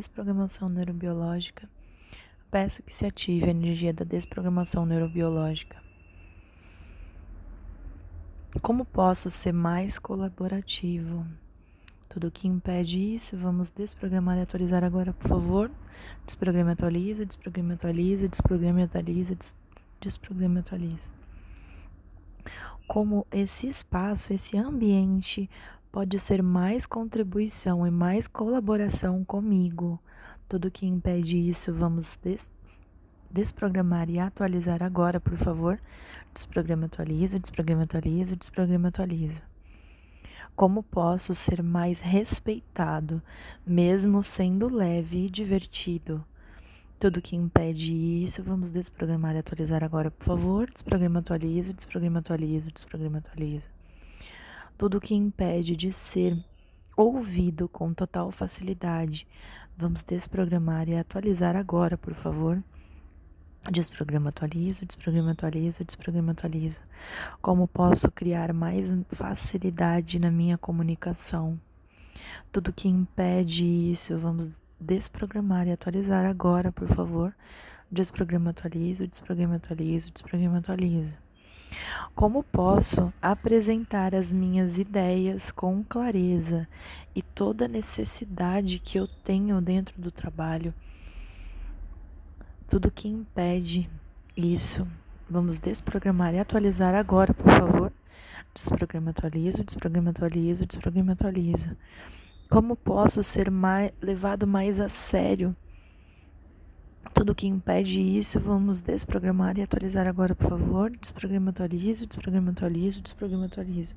desprogramação neurobiológica, peço que se ative a energia da desprogramação neurobiológica. Como posso ser mais colaborativo? Tudo que impede isso, vamos desprogramar e atualizar agora, por favor. Desprograma e atualiza, desprograma e atualiza, desprograma e atualiza, desprograma e atualiza. Como esse espaço, esse ambiente pode ser mais contribuição e mais colaboração comigo. Tudo que impede isso, vamos des desprogramar e atualizar agora, por favor. Desprograma, atualiza, desprograma, atualiza, desprograma, atualiza. Como posso ser mais respeitado, mesmo sendo leve e divertido? Tudo que impede isso, vamos desprogramar e atualizar agora, por favor. Desprograma, atualiza, desprograma, atualiza, desprograma, atualiza tudo que impede de ser ouvido com total facilidade. Vamos desprogramar e atualizar agora, por favor. Desprograma, atualizo, desprograma, atualizo, desprograma, atualizo. Como posso criar mais facilidade na minha comunicação? Tudo que impede isso, vamos desprogramar e atualizar agora, por favor. Desprograma, atualizo, desprograma, atualizo, desprograma, atualizo. Como posso apresentar as minhas ideias com clareza e toda a necessidade que eu tenho dentro do trabalho? Tudo que impede isso. Vamos desprogramar e atualizar agora, por favor. Desprograma, atualizo, desprograma, atualizo, desprograma, atualizo. Como posso ser mais, levado mais a sério? Tudo que impede isso, vamos desprogramar e atualizar agora, por favor. Desprograma, atualizo, desprograma, atualizo, desprograma, atualizo.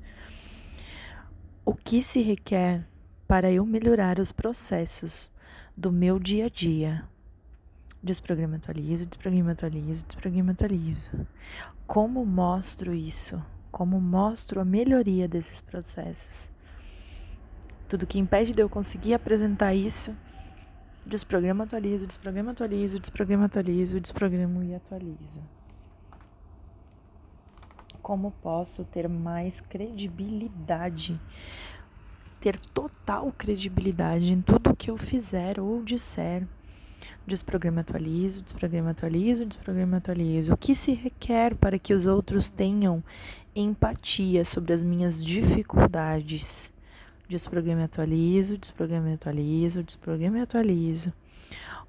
O que se requer para eu melhorar os processos do meu dia a dia? Desprograma, atualizo, desprograma, atualizo, desprograma, atualizo. Como mostro isso? Como mostro a melhoria desses processos? Tudo que impede de eu conseguir apresentar isso Desprograma, atualizo, desprograma, atualizo, desprograma, atualizo, desprogramo e atualizo. Como posso ter mais credibilidade, ter total credibilidade em tudo que eu fizer ou disser? Desprograma, atualizo, desprograma, atualizo, desprograma, atualizo. O que se requer para que os outros tenham empatia sobre as minhas dificuldades? Desprograma e atualizo, desprograma e atualizo, desprograma e atualizo.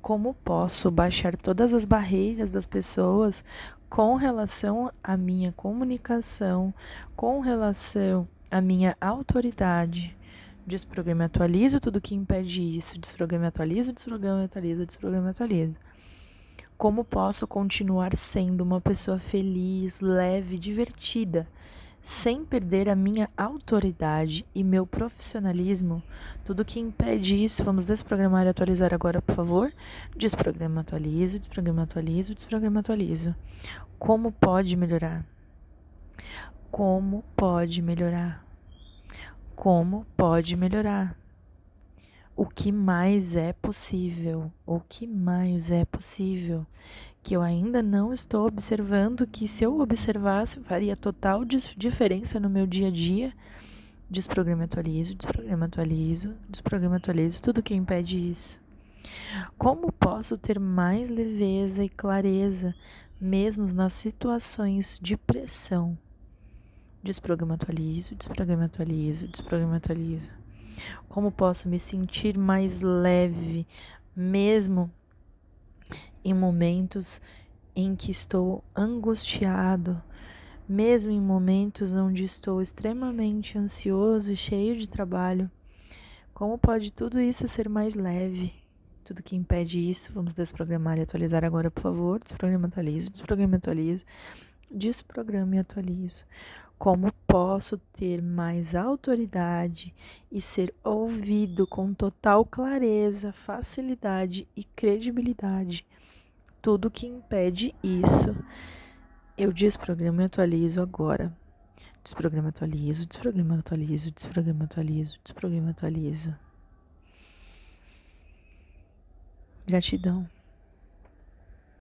Como posso baixar todas as barreiras das pessoas com relação à minha comunicação, com relação à minha autoridade? Desprograma e atualizo tudo que impede isso. Desprograma e atualizo, desprograma e atualizo, desprograma e atualizo. Como posso continuar sendo uma pessoa feliz, leve, divertida? Sem perder a minha autoridade e meu profissionalismo. Tudo que impede isso, vamos desprogramar e atualizar agora, por favor. Desprograma, atualizo, desprograma, atualizo, desprograma, atualizo. Como pode melhorar? Como pode melhorar? Como pode melhorar? O que mais é possível? O que mais é possível? Que eu ainda não estou observando, que se eu observasse faria total diferença no meu dia a dia. Desprograma atualizo, desprograma atualizo, desprograma atualizo, tudo que impede isso. Como posso ter mais leveza e clareza, mesmo nas situações de pressão? Desprograma atualizo, desprograma atualizo, desprograma atualizo. Como posso me sentir mais leve, mesmo em momentos em que estou angustiado, mesmo em momentos onde estou extremamente ansioso e cheio de trabalho. Como pode tudo isso ser mais leve? Tudo que impede isso, vamos desprogramar e atualizar agora, por favor. Desprograma atualizo, desprograma atualizo, desprograma e atualizo. Como posso ter mais autoridade e ser ouvido com total clareza, facilidade e credibilidade tudo que impede isso, eu desprogramo e atualizo agora. Desprograma, atualizo, desprograma, atualizo, desprograma, atualizo, desprograma, atualizo. Gratidão.